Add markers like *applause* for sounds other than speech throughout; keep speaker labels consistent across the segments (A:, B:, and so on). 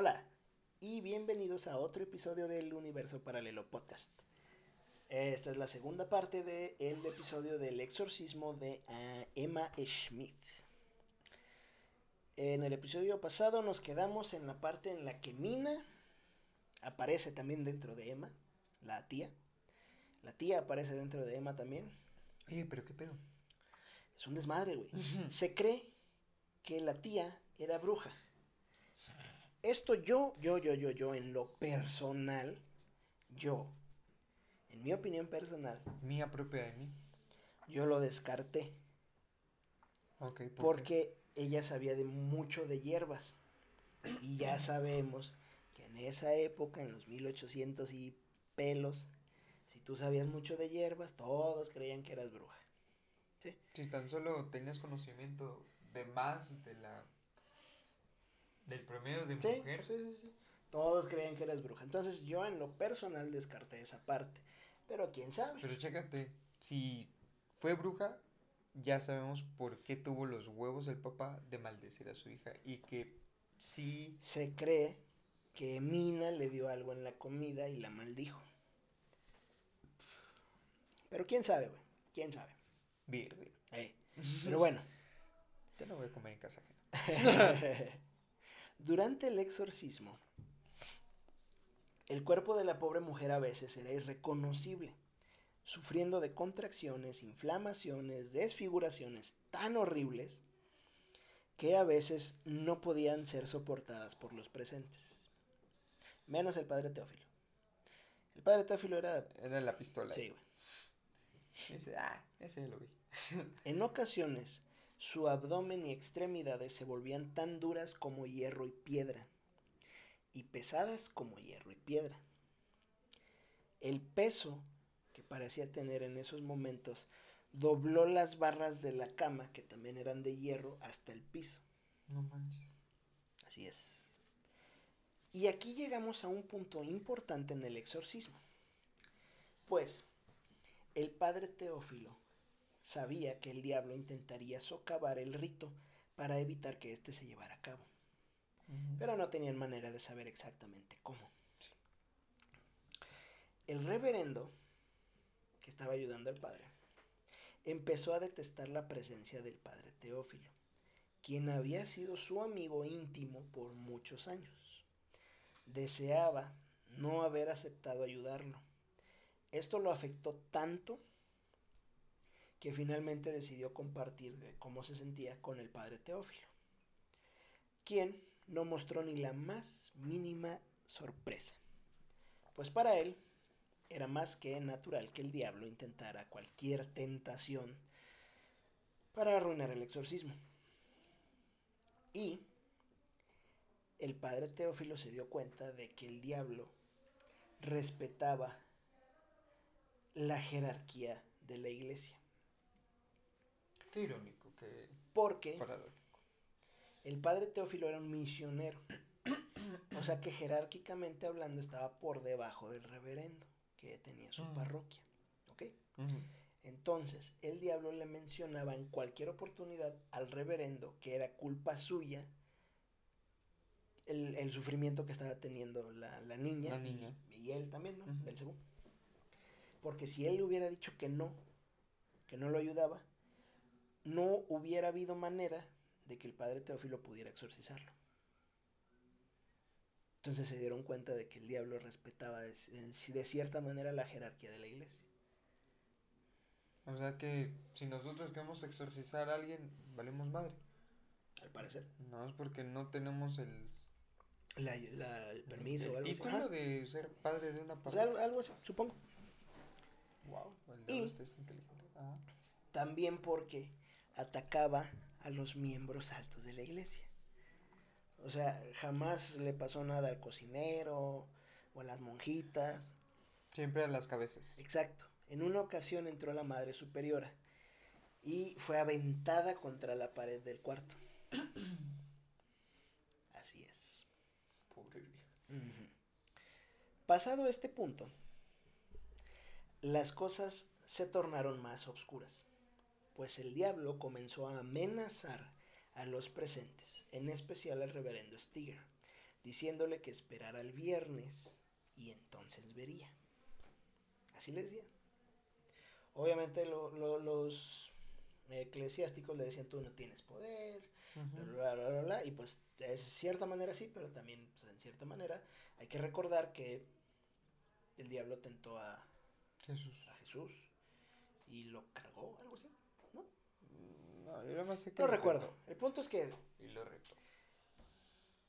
A: Hola y bienvenidos a otro episodio del Universo Paralelo Podcast. Esta es la segunda parte del episodio del exorcismo de ah, Emma Schmidt. En el episodio pasado nos quedamos en la parte en la que Mina aparece también dentro de Emma, la tía. La tía aparece dentro de Emma también.
B: Oye, pero qué pedo.
A: Es un desmadre, güey. Se cree que la tía era bruja. Esto yo, yo, yo, yo, yo, en lo personal, yo, en mi opinión personal,
B: Mía propia de mí.
A: yo lo descarté.
B: Ok, ¿por qué?
A: Porque ella sabía de mucho de hierbas. Y ya sabemos que en esa época, en los 1800 y pelos, si tú sabías mucho de hierbas, todos creían que eras bruja.
B: Si tan solo tenías conocimiento de más de la. Del promedio de
A: Sí,
B: mujer.
A: sí, sí, sí. Todos creían que eras bruja. Entonces yo en lo personal descarté esa parte. Pero quién sabe.
B: Pero chécate, si fue bruja, ya sabemos por qué tuvo los huevos el papá de maldecir a su hija. Y que sí.
A: Se cree que Mina le dio algo en la comida y la maldijo. Pero quién sabe, güey. Quién sabe.
B: Verde.
A: Eh, Pero bueno. *laughs*
B: Ya no voy a comer en casa ajena. *laughs*
A: Durante el exorcismo, el cuerpo de la pobre mujer a veces era irreconocible, sufriendo de contracciones, inflamaciones, desfiguraciones tan horribles que a veces no podían ser soportadas por los presentes. Menos el padre Teófilo. El padre Teófilo era...
B: Era la pistola.
A: Sí, güey.
B: Dice, ah, ese lo vi.
A: En ocasiones, su abdomen y extremidades se volvían tan duras como hierro y piedra, y pesadas como hierro y piedra. El peso que parecía tener en esos momentos dobló las barras de la cama, que también eran de hierro, hasta el piso.
B: No manches.
A: Así es. Y aquí llegamos a un punto importante en el exorcismo. Pues el padre Teófilo sabía que el diablo intentaría socavar el rito para evitar que éste se llevara a cabo, pero no tenían manera de saber exactamente cómo. El reverendo, que estaba ayudando al padre, empezó a detestar la presencia del padre Teófilo, quien había sido su amigo íntimo por muchos años. Deseaba no haber aceptado ayudarlo. Esto lo afectó tanto que finalmente decidió compartir eh, cómo se sentía con el padre Teófilo, quien no mostró ni la más mínima sorpresa, pues para él era más que natural que el diablo intentara cualquier tentación para arruinar el exorcismo. Y el padre Teófilo se dio cuenta de que el diablo respetaba la jerarquía de la iglesia.
B: Qué irónico, qué
A: Porque
B: paradójico.
A: el padre Teófilo era un misionero. O sea que jerárquicamente hablando estaba por debajo del reverendo que tenía su
B: Mm.
A: parroquia. ¿Ok?
B: Ujú.
A: Entonces, el diablo le mencionaba en cualquier oportunidad al reverendo que era culpa suya el, el sufrimiento que estaba teniendo la, la niña,
B: La
A: y-
B: niña.
A: Y, él también, ¿no?
B: Ujú.
A: Belcebú. Porque si él le hubiera dicho que no, que no lo ayudaba, no hubiera habido manera de que el padre Teófilo pudiera exorcizarlo. Entonces se dieron cuenta de que el diablo respetaba de, de cierta manera la jerarquía de la iglesia.
B: O sea que si nosotros queremos exorcizar a alguien, valemos madre.
A: Al parecer.
B: No es porque no tenemos el,
A: La- la- el permiso
B: el
A: o algo así.
B: título de ser padre de una
A: O sea,
B: parroquia.
A: algo, así, supongo.
B: Wow, el
A: Y-
B: diablo este es inteligente. Ajá.
A: También porque atacaba a los miembros altos de la iglesia. O sea, jamás le pasó nada al cocinero o a las monjitas.
B: Siempre a las cabezas.
A: Exacto. En una ocasión entró la madre superiora y fue aventada contra la pared del cuarto. *coughs* Así es.
B: Pobre vieja.
A: Pasado este punto, las cosas se tornaron más obscuras, pues el diablo comenzó a amenazar a los presentes, en especial al reverendo Stiger, diciéndole que esperara el viernes y entonces vería. Así le decía. Obviamente lo- lo- los eclesiásticos le decían, tú no tienes poder, bla, bla, bla, bla, y pues de cierta manera sí, pero también pues, en cierta manera hay que recordar que el diablo tentó a,
B: Jesús.
A: a Jesús y lo cargó, algo así. ¿No?
B: No, yo nada más sé que
A: No
B: lo
A: recuerdo.
B: retó.
A: El punto es que
B: Y lo retó.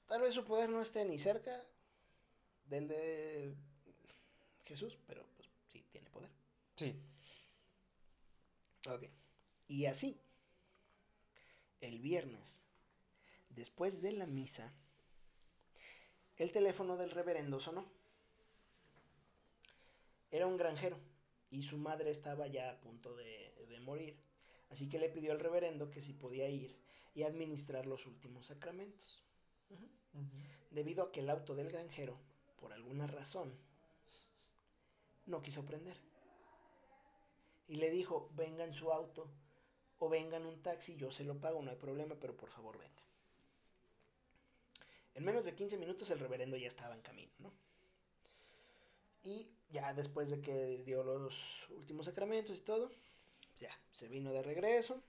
A: tal vez su poder no esté ni cerca del de Jesús, pero pues sí tiene poder.
B: Sí.
A: Ok. Y así, el viernes, después de la misa, el teléfono del reverendo sonó. Era un granjero y su madre estaba ya a punto de, de morir, así que le pidió al reverendo que si podía ir y administrar los últimos sacramentos. Debido a que el auto del granjero, por alguna razón, no quiso prender. Y le dijo, venga en su auto o venga en un taxi, yo se lo pago, no hay problema, pero por favor venga. En menos de 15 minutos el reverendo ya estaba en camino, ¿no? Y ya después de que dio los últimos sacramentos y todo, ya se vino de regreso.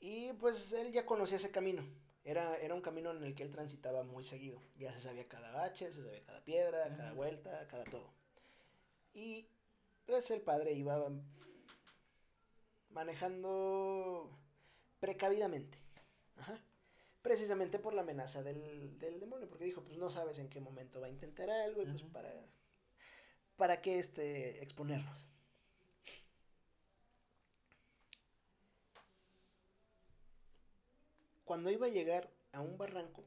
A: Y pues él ya conocía ese camino. Era, era un camino en el que él transitaba muy seguido. Ya se sabía cada bache, se sabía cada piedra, cada vuelta, cada todo. Y pues el padre iba manejando precavidamente. Ajá. Precisamente por la amenaza del, del demonio. Porque dijo, pues no sabes en qué momento va a intentar algo. Y pues para, para qué este, exponernos. Cuando iba a llegar a un barranco,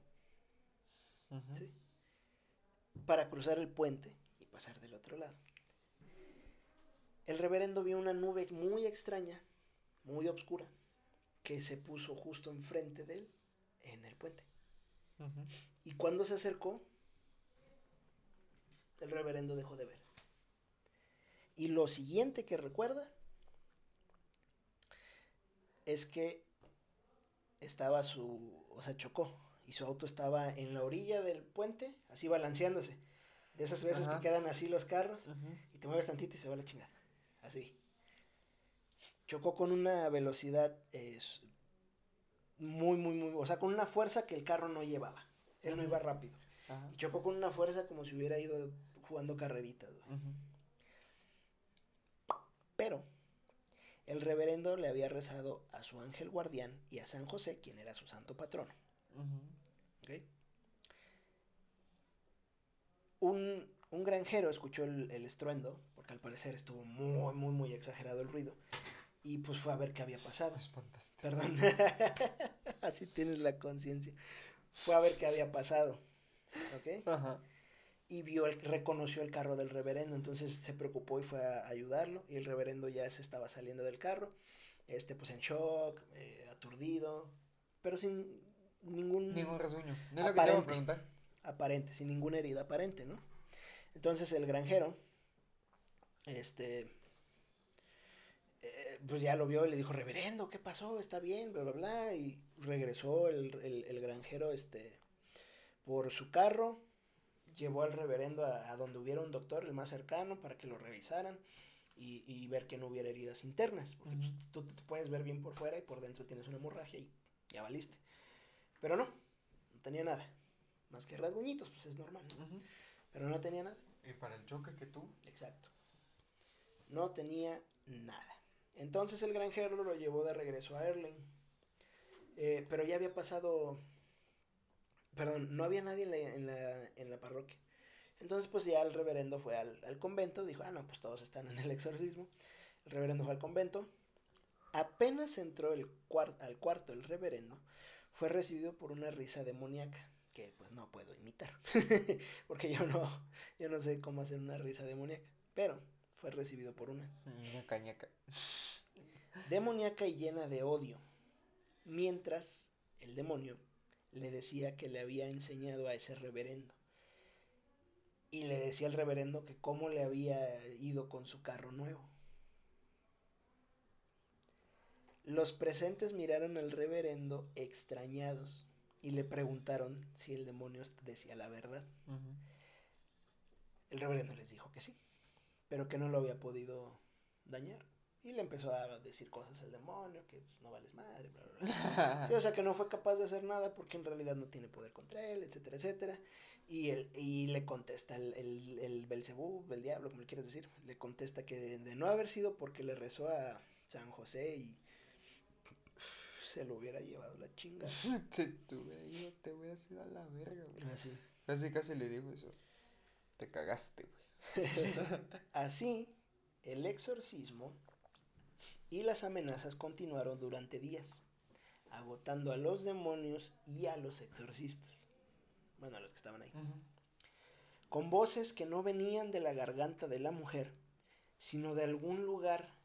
A: para cruzar el puente y pasar del otro lado. El reverendo vio una nube muy extraña, muy oscura, que se puso justo enfrente de él en el puente. Y cuando se acercó, el reverendo dejó de ver. Y lo siguiente que recuerda es que estaba su, o sea, chocó y su auto estaba en la orilla del puente, así balanceándose. De esas veces
B: Ajá.
A: que quedan así los carros y te mueves tantito y se va la chingada. Así. Chocó con una velocidad eh, muy, muy, muy, o sea, con una fuerza que el carro no llevaba. Él no iba rápido.
B: Ajá.
A: Y chocó con una fuerza como si hubiera ido jugando carreritas. güey. Pero el reverendo le había rezado a su ángel guardián y a San José, quien era su santo patrono.
B: Ujú.
A: ¿ok? Un, un granjero escuchó el, el estruendo, porque al parecer estuvo muy, muy, muy exagerado el ruido, y pues fue a ver qué había pasado.
B: Espantaste.
A: Perdón, *laughs* así tienes la conciencia. Fue a ver qué había pasado, ¿ok?
B: Ajá.
A: Y vio el, reconoció el carro del reverendo, entonces se preocupó y fue a ayudarlo, y el reverendo ya se estaba saliendo del carro, este pues en shock, eh, aturdido, pero sin ningún
B: Ningún rasguño. No es lo que te iba a
A: Aparente. aparente, sin ninguna herida aparente, ¿no? Entonces el granjero, este, eh, pues ya lo vio y le dijo, reverendo, ¿qué pasó? ¿Está bien? Bla, bla, bla, y regresó el, el- el granjero, este, por su carro, llevó al reverendo a, a donde hubiera un doctor, el más cercano, para que lo revisaran y, y ver que no hubiera heridas internas, porque pues, tú te puedes ver bien por fuera y por dentro tienes una hemorragia y ya valiste. Pero no, no tenía nada. Más que rasguñitos, pues es normal. Pero no tenía nada.
B: Y para el choque que tú.
A: Exacto. No tenía nada. Entonces el granjero lo llevó de regreso a Erling. Eh, pero ya había pasado... Perdón, no había nadie en la, en la, en la parroquia. Entonces pues ya el reverendo fue al, al convento. Dijo, ah, no, pues todos están en el exorcismo. El reverendo fue al convento. Apenas entró el cuar- al cuarto el reverendo, fue recibido por una risa demoníaca que pues no puedo imitar, *laughs* porque yo no, yo no sé cómo hacer una risa demoníaca, pero fue recibido por una
B: Ñaca, ñaca.
A: demoníaca y llena de odio, mientras el demonio le decía que le había enseñado a ese reverendo. Y le decía al reverendo que cómo le había ido con su carro nuevo. Los presentes miraron al reverendo extrañados y le preguntaron si el demonio decía la verdad. El reverendo les dijo que sí, pero que no lo había podido dañar. Y le empezó a decir cosas al demonio, que pues, no vales madre, bla, bla, bla. *laughs* Sí, o sea, que no fue capaz de hacer nada porque en realidad no tiene poder contra él, etcétera, etcétera. Y, él, y le contesta el, el, el Belcebú, el diablo, como le quieras decir, le contesta que de, de no haber sido porque le rezó a San José y se lo hubiera llevado la chinga. *laughs*
B: Te, te hubiera ido, te hubieras ido a la verga, güey.
A: Así.
B: Casi, casi le dijo eso. Te cagaste, güey. *laughs*
A: Así, el exorcismo y las amenazas continuaron durante días, agotando a los demonios y a los exorcistas. Bueno, a los que estaban ahí. Con voces que no venían de la garganta de la mujer, sino de algún lugar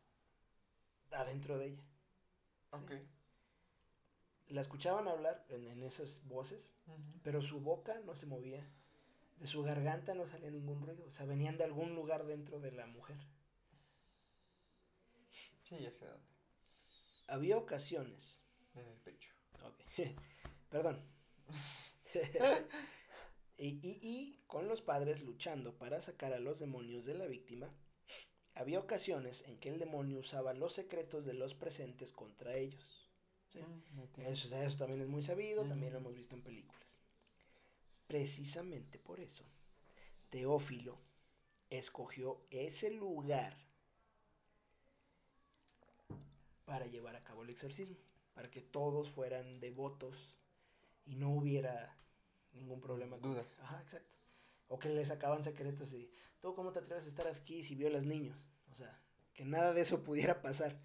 A: adentro de ella.
B: Ok.
A: La escuchaban hablar en, en esas voces, pero su boca no se movía. De su garganta no salía ningún ruido. O sea, venían de algún lugar dentro de la mujer.
B: Sí, ya sé dónde.
A: Había ocasiones
B: En el pecho.
A: Ok. *laughs* Perdón. *laughs* y, y- y con los padres luchando para sacar a los demonios de la víctima, había ocasiones en que el demonio usaba los secretos de los presentes contra ellos. Sí.
B: Mm,
A: Eso, eso también es muy sabido, también lo hemos visto en películas. Precisamente por eso, Teófilo escogió ese lugar para llevar a cabo el exorcismo, para que todos fueran devotos y no hubiera ningún problema. con-
B: Dudas.
A: Ajá, exacto. O que le sacaban secretos y, ¿tú cómo te atreves a estar aquí si violas niños? O sea, que nada de eso *laughs* pudiera pasar.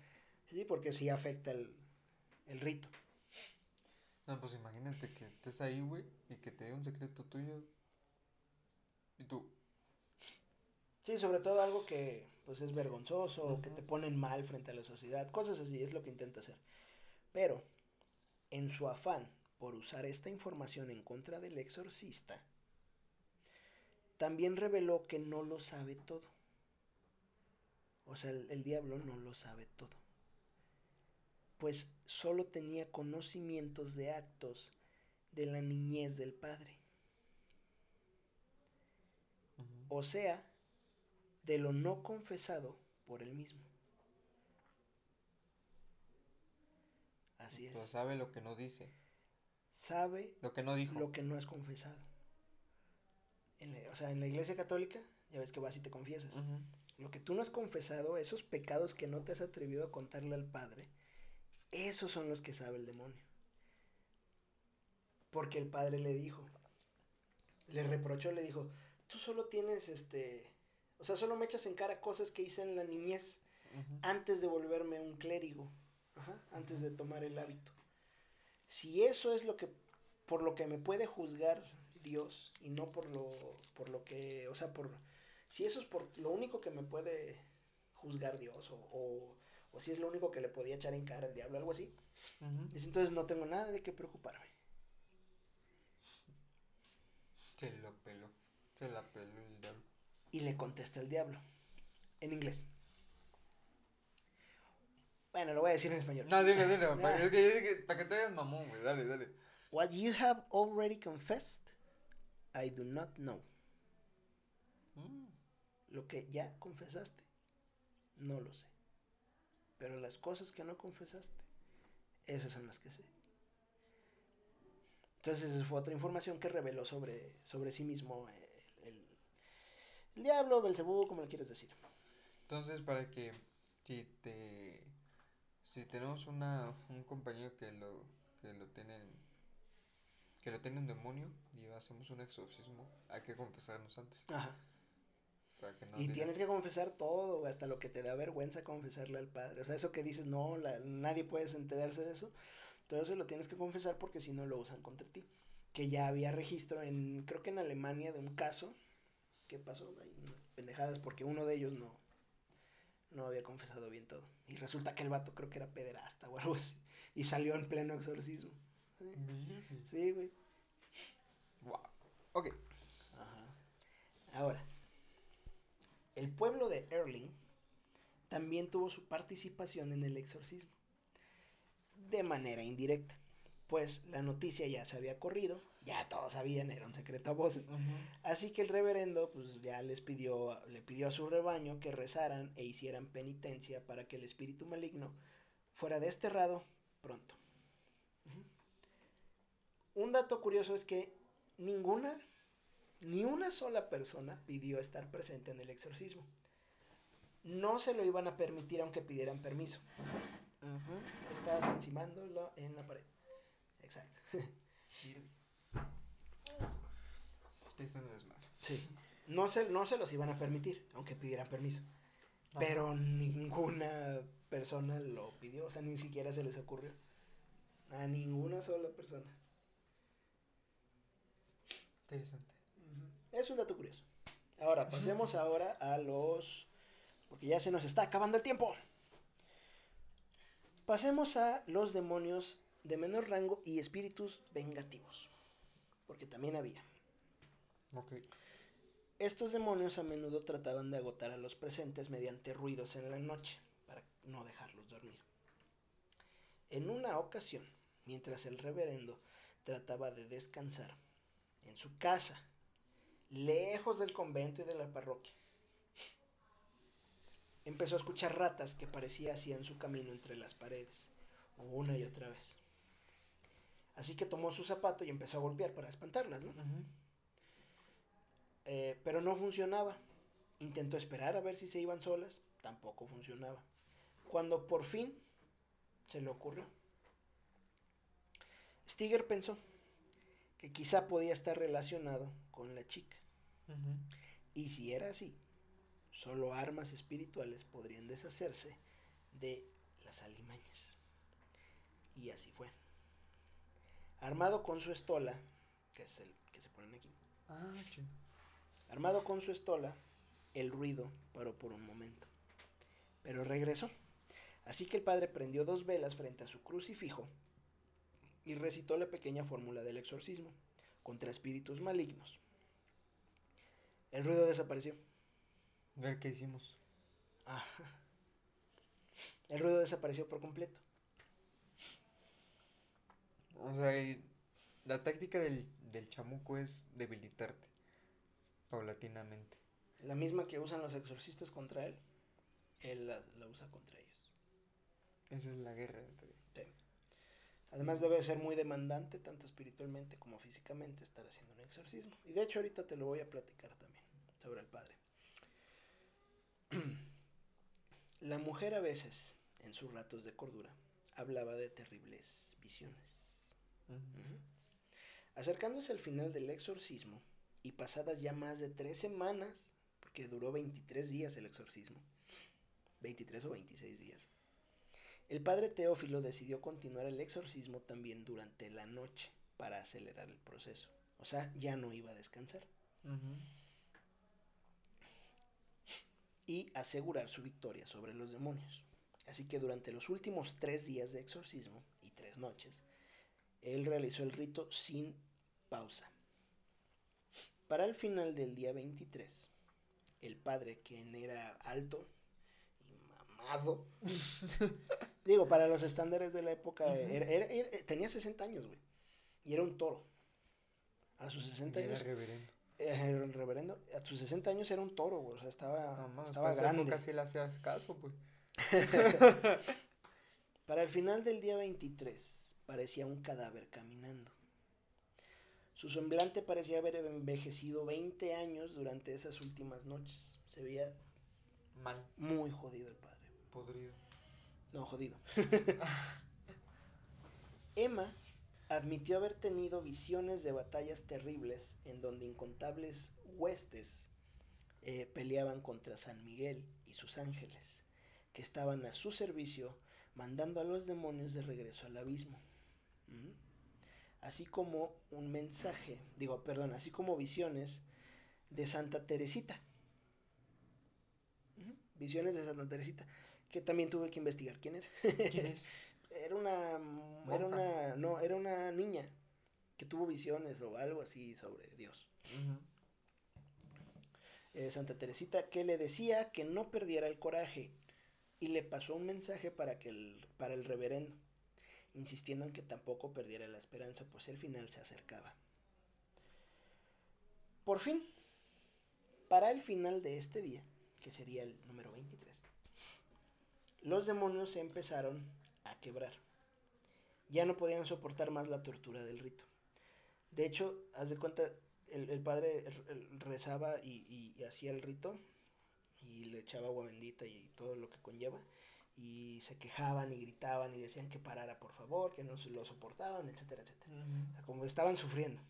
A: Sí, porque sí afecta el, el rito.
B: No, pues imagínate que estés ahí, güey, y que te dé un secreto tuyo. Y tú,
A: Sí, sobre todo algo que pues es vergonzoso que te ponen mal frente a la sociedad, cosas así, es lo que intenta hacer. Pero en su afán por usar esta información en contra del exorcista, también reveló que no lo sabe todo. O sea, el, el diablo no lo sabe todo. Pues solo tenía conocimientos de actos de la niñez del padre. o sea, de lo no confesado por él mismo. Así
B: o sea,
A: es.
B: sabe lo que no dice,
A: Sabe
B: lo que no dijo.
A: lo que no es confesado. En la- o sea, en la iglesia católica, ya ves que vas y te confiesas. Lo que tú no has confesado, esos pecados que no te has atrevido a contarle al Padre, esos son los que sabe el demonio. Porque el Padre le dijo, le reprochó, le dijo, tú solo tienes este, o sea, solo me echas en cara cosas que hice en la niñez antes de volverme un clérigo, ajá, antes de tomar el hábito. Si eso es lo que, por lo que me puede juzgar Dios y no por lo, por lo que, o sea, por, si eso es por lo único que me puede juzgar Dios o, o, o si es lo único que le podía echar en cara al diablo, algo así, dice, entonces no tengo nada de qué preocuparme.
B: Se lo peló. Se la peló el diablo.
A: Y le contesta el diablo, en inglés. Bueno, lo voy a decir en español.
B: No, dile, dile, *laughs* para, que para te hagas mamón, güey. Dale, dale.
A: What you have already confessed, I do not know.
B: Mm,
A: Lo que ya confesaste, no lo sé. Pero las cosas que no confesaste, esas son las que sé. Entonces fue otra información que reveló sobre, sobre sí mismo eh, el diablo, Belcebú, como le quieres decir.
B: Entonces, para que si te si tenemos una un compañero que lo que lo tienen que lo tiene un demonio y hacemos un exorcismo, hay que confesarnos antes
A: Ajá.
B: no
A: Y tienes que confesar todo, hasta lo que te da vergüenza confesarle al padre. O sea, eso que dices, no, la- nadie puede enterarse de eso. Todo eso lo tienes que confesar porque si no lo usan contra ti. Que ya había registro en, creo que en Alemania, de un caso que pasó ahí unas pendejadas porque uno de ellos no, no había confesado bien todo. Y resulta que el vato creo que era pederasta o algo así. Y salió en pleno exorcismo. Sí, güey.
B: Guau. Ok.
A: Ajá. Ahora, el pueblo de Erling también tuvo su participación en el exorcismo, de manera indirecta, pues la noticia ya se había corrido, ya todos sabían, era un secreto a voces. Así que el reverendo pues ya les pidió, le pidió a su rebaño que rezaran e hicieran penitencia para que el espíritu maligno fuera desterrado pronto. Un dato curioso es que ninguna, ni una sola persona pidió estar presente en el exorcismo. No se lo iban a permitir aunque pidieran permiso.
B: Ujú.
A: Estabas encimándolo en la pared. Exacto.
B: Te hice un desmadre.
A: Sí. *laughs* No se, no se los iban a permitir, aunque pidieran permiso. Pero ninguna persona lo pidió, o sea, ni siquiera se les ocurrió. A ninguna sola persona.
B: Interesante.
A: Es un dato curioso. Ahora, pasemos *laughs* ahora a los... Porque ya se nos está acabando el tiempo. Pasemos a los demonios de menor rango y espíritus vengativos. Porque también había. Estos demonios a menudo trataban de agotar a los presentes mediante ruidos en la noche, para no dejarlos dormir. En una ocasión, mientras el reverendo trataba de descansar en su casa, lejos del convento y de la parroquia, empezó a escuchar ratas que parecía hacían su camino entre las paredes, una y otra vez. Así que tomó su zapato y empezó a golpear para espantarlas, ¿no? Eh, pero no funcionaba. Intentó esperar a ver si se iban solas, tampoco funcionaba. Cuando por fin se le ocurrió, Stiger pensó que quizá podía estar relacionado con la chica. Y si era así, solo armas espirituales podrían deshacerse de las alimañas. Y así fue. Armado con su estola, que es el que se ponen aquí,
B: Ah.
A: Armado con su estola, el ruido paró por un momento, pero regresó. Así que el padre prendió dos velas frente a su crucifijo y recitó la pequeña fórmula del exorcismo contra espíritus malignos. El ruido desapareció.
B: Ver qué hicimos.
A: Ajá. El ruido desapareció por completo.
B: O sea, la táctica del, del chamuco es debilitarte paulatinamente.
A: La misma que usan los exorcistas contra él, él la, la usa contra ellos.
B: Esa es la guerra entre.
A: Además debe ser muy demandante, tanto espiritualmente como físicamente, estar haciendo un exorcismo. Y de hecho ahorita te lo voy a platicar también sobre el padre. *clears throat* La mujer a veces, en sus ratos de cordura, hablaba de terribles visiones. Acercándose al final del exorcismo y pasadas ya más de tres semanas, porque duró 23 días el exorcismo, 23 o 26 días, el padre Teófilo decidió continuar el exorcismo también durante la noche para acelerar el proceso. O sea, ya no iba a descansar y asegurar su victoria sobre los demonios. Así que durante los últimos tres días de exorcismo y tres noches, él realizó el rito sin pausa. Para el final del día 23, el padre, quien era alto y mamado, *laughs* digo, para los estándares de la época,
B: Ujú.
A: era- era- era- tenía 60 años, güey, y era un toro. A sus 60
B: Y era
A: años,
B: reverendo.
A: eh, era el reverendo, a sus 60 años era un toro, güey, o sea, estaba,
B: No, mames,
A: estaba grande.
B: sí le hacías caso, pues. *laughs*
A: Para el final del día 23, parecía un cadáver caminando. Su semblante parecía haber envejecido 20 años durante esas últimas noches. Se veía
B: Mal,
A: muy jodido el padre.
B: podrido.
A: No, jodido. *laughs* Emma admitió haber tenido visiones de batallas terribles en donde incontables huestes eh, peleaban contra San Miguel y sus ángeles, que estaban a su servicio mandando a los demonios de regreso al abismo. ¿Mm? Así como un mensaje, digo, perdón, así como visiones de Santa Teresita. Visiones de Santa Teresita, que también tuve que investigar quién era.
B: ¿Quién es? *laughs*
A: Era una, era una, no, era una niña que tuvo visiones o algo así sobre Dios. Eh, Santa Teresita que le decía que no perdiera el coraje y le pasó un mensaje para que el, para el reverendo insistiendo en que tampoco perdiera la esperanza, pues el final se acercaba. Por fin, para el final de este día, que sería el número 23, los demonios se empezaron a quebrar. Ya no podían soportar más la tortura del rito. De hecho, haz de cuenta, el, padre rezaba y, hacía el rito y le echaba agua bendita y todo lo que conlleva. Y se quejaban y gritaban y decían que parara por favor, que no lo soportaban, etcétera, etcétera. como estaban sufriendo.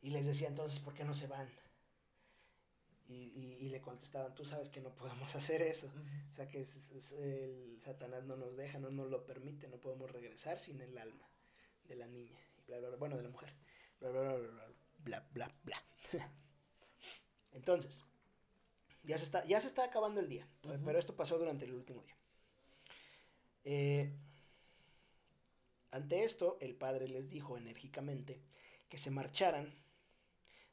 A: Y les decía entonces, ¿por qué no se van? Y, le contestaban, tú sabes que no podemos *laughs* hacer eso. O sea que el Satanás no nos deja, no nos lo permite, no podemos regresar sin el alma de la niña. Y bla, bla, bueno, de la mujer. Bla, bla, bla, bla, bla, bla. *laughs* Entonces, ya se, está, ya se está acabando el día, pero esto pasó durante el último día. Eh, ante esto, el padre les dijo enérgicamente que se marcharan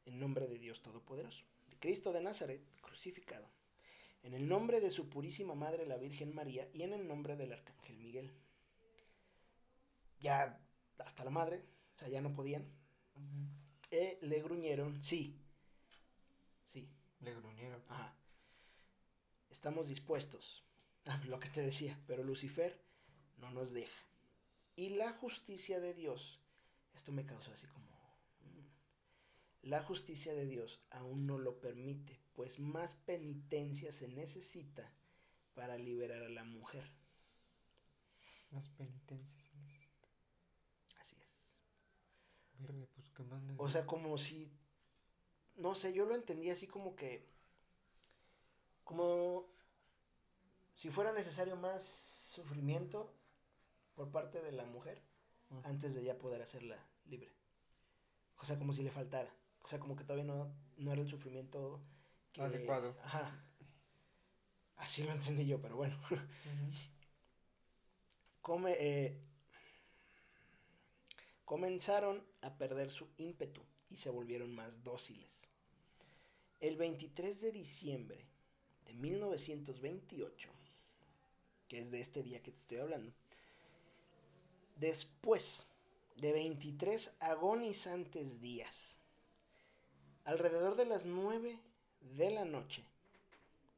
A: en nombre de Dios Todopoderoso. Cristo de Nazaret crucificado, en el nombre de su purísima Madre la Virgen María y en el nombre del Arcángel Miguel. Ya hasta la madre, o sea, ya no podían. Eh, le gruñeron, sí, sí.
B: Le gruñeron.
A: Ajá. Estamos dispuestos, *laughs* lo que te decía, pero Lucifer no nos deja. Y la justicia de Dios, esto me causó así como la justicia de Dios aún no lo permite, pues más penitencia se necesita para liberar a la mujer.
B: Más penitencia se necesita.
A: Así es.
B: Verde, pues que
A: O sea, como si. No sé, yo lo entendí así como que. Como. Si fuera necesario más sufrimiento por parte de la mujer antes de ya poder hacerla libre. O sea, como si le faltara. O sea, como que todavía no, no era el sufrimiento
B: que... adecuado.
A: Ajá. Así lo entendí yo, pero bueno. *laughs* Come, eh, comenzaron a perder su ímpetu y se volvieron más dóciles. El 23 de diciembre de 1928, que es de este día que te estoy hablando, después de 23 agonizantes días, alrededor de las 9 de la noche,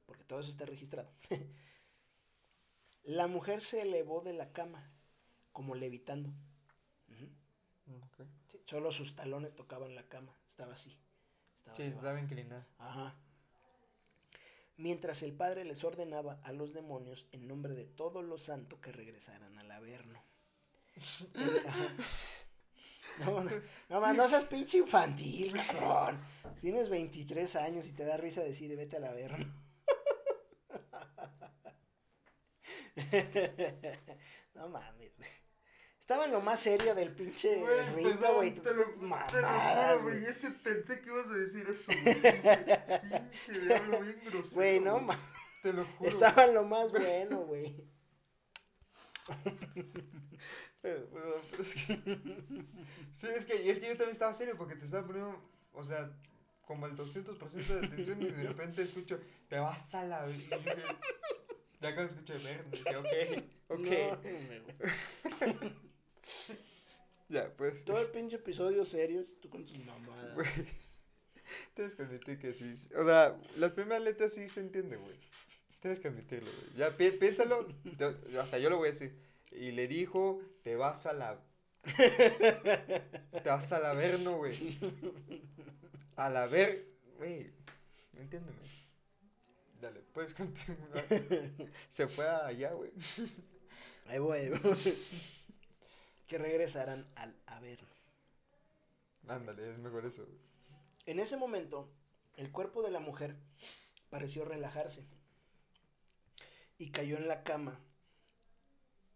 A: porque todo eso está registrado, *laughs* la mujer se elevó de la cama, como levitando. solo sus talones tocaban la cama, estaba así.
B: sí, estaba inclinada.
A: Ajá. Mientras el padre les ordenaba a los demonios, en nombre de todos los santos, que regresaran al Averno. *laughs* No, no, no, no seas pinche infantil, cabrón. Tienes 23 años y te da risa decir vete a la verga. No mames, güey. Estaba en lo más serio del pinche rito, güey. Te, lo,
B: juro, güey. Es que pensé que ibas a decir eso, güey. pinche diablo bien grosero.
A: Güey, no mames.
B: Te lo juro.
A: Estaba en lo más bueno, güey.
B: Pero, pero, es que. *laughs* sí, es que, es que yo también estaba serio porque te estaba poniendo. O sea, como el 200% de atención y de repente escucho, te vas a la. Y yo ya cuando escucho ver, dije, ok, ok. Ya, pues.
A: Todo el pinche episodio serio, tú con tus mamadas. Güey. *laughs*
B: Tienes que admitir que sí. O sea, las primeras letras sí se entienden, güey. Tienes que admitirlo, güey. Ya, piénsalo. o sea, yo lo voy a decir. Y le dijo, te vas a la... te vas a la verno, güey. A la ver... Güey, entiéndeme. Dale, puedes continuar. *laughs* Se fue allá, güey.
A: Ahí voy. Que regresaran al Averno.
B: Ándale, es mejor eso.
A: En ese momento, el cuerpo de la mujer pareció relajarse y cayó en la cama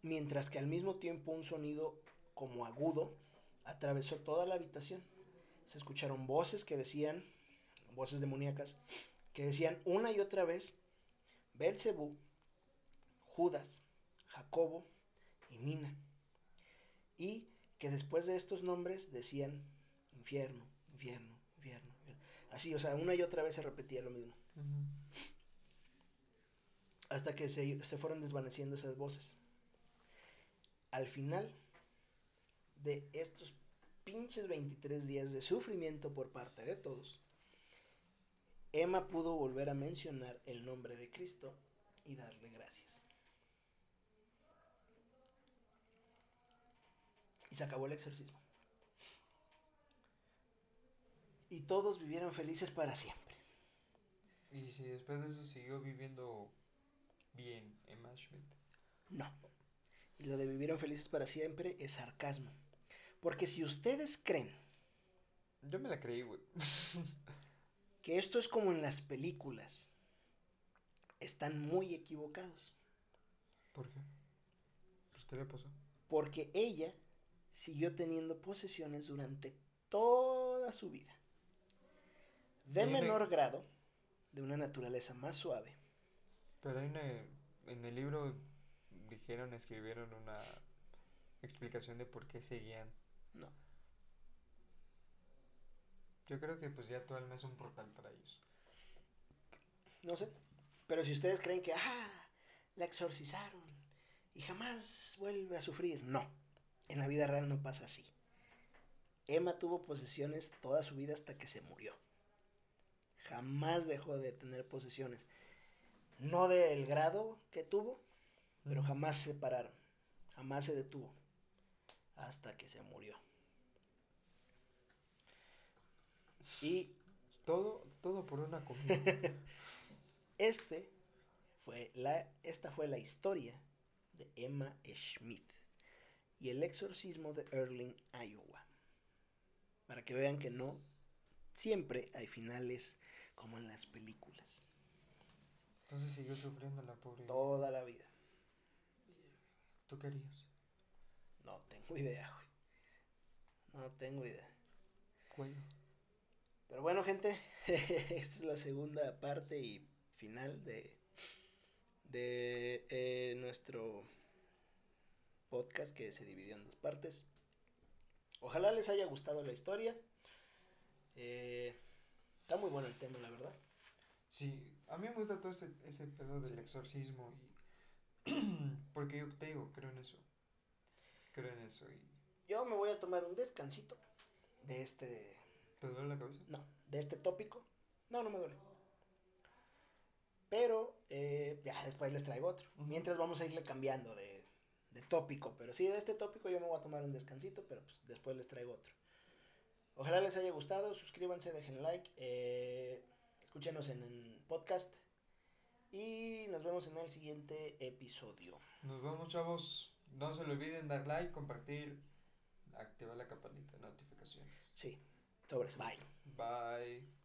A: mientras que al mismo tiempo un sonido como agudo atravesó toda la habitación. Se escucharon voces que decían, voces demoníacas, que decían una y otra vez, Belcebú, Judas, Jacobo y Mina. Y que después de estos nombres decían infierno, infierno, infierno. Así, o sea, una y otra vez se repetía lo mismo. Hasta que se, se fueron desvaneciendo esas voces. al final de estos pinches 23 días de sufrimiento por parte de todos, Emma pudo volver a mencionar el nombre de Cristo y darle gracias. Y se acabó el exorcismo. Y todos vivieron felices para siempre.
B: Y si después de eso siguió viviendo bien Emma Schmidt.
A: No. Y lo de vivieron felices para siempre es sarcasmo. Porque si ustedes creen
B: Yo me la creí, güey. *laughs*
A: que esto es como en las películas, están muy equivocados.
B: ¿Por qué? Pues, ¿qué le pasó?
A: Porque ella siguió teniendo posesiones durante toda su vida. De menor grado, de una naturaleza más suave.
B: Pero hay una, en el libro dijeron, escribieron una explicación de por qué seguían.
A: No.
B: Yo creo que pues ya tu alma es un portal para ellos.
A: No sé. Pero si ustedes creen que, ah, la exorcizaron y jamás vuelve a sufrir, no. En la vida real no pasa así. Emma tuvo posesiones toda su vida hasta que se murió. Jamás dejó de tener posesiones. No del grado que tuvo, pero jamás se pararon. Jamás se detuvo. Hasta que se murió. Y
B: Todo, todo por una comida. *laughs*
A: Este fue la, esta fue la historia de Emma Schmidt y el exorcismo de Erling, Iowa. Para que vean que no siempre hay finales como en las películas.
B: Entonces siguió sufriendo la pobre.
A: Toda la vida.
B: ¿Tú querías?
A: No tengo idea, güey. No tengo idea.
B: Cuello.
A: Pero bueno, gente, *laughs* esta es la segunda parte y final de, de eh, nuestro podcast que se dividió en dos partes. Ojalá les haya gustado la historia. Eh, está muy bueno el tema, la verdad.
B: Sí, a mí me gusta todo ese, ese pedo del exorcismo y... *clears throat* Porque yo te digo, creo en eso. Creo en eso y...
A: Yo me voy a tomar un descansito de este,
B: ¿Te duele la cabeza?
A: no, de este tópico. No, no me duele. Pero eh, ya después les traigo otro. Mientras vamos a irle cambiando de, de tópico. Pero sí, de este tópico yo me voy a tomar un descansito, pero pues, después les traigo otro. Ojalá les haya gustado. Suscríbanse, dejen like. eh, escúchenos en el podcast. Y nos vemos en el siguiente episodio.
B: Nos vemos, chavos. No se lo olviden dar like, compartir, activar la campanita de notificaciones.
A: Sí, sobres. Bye.
B: Bye.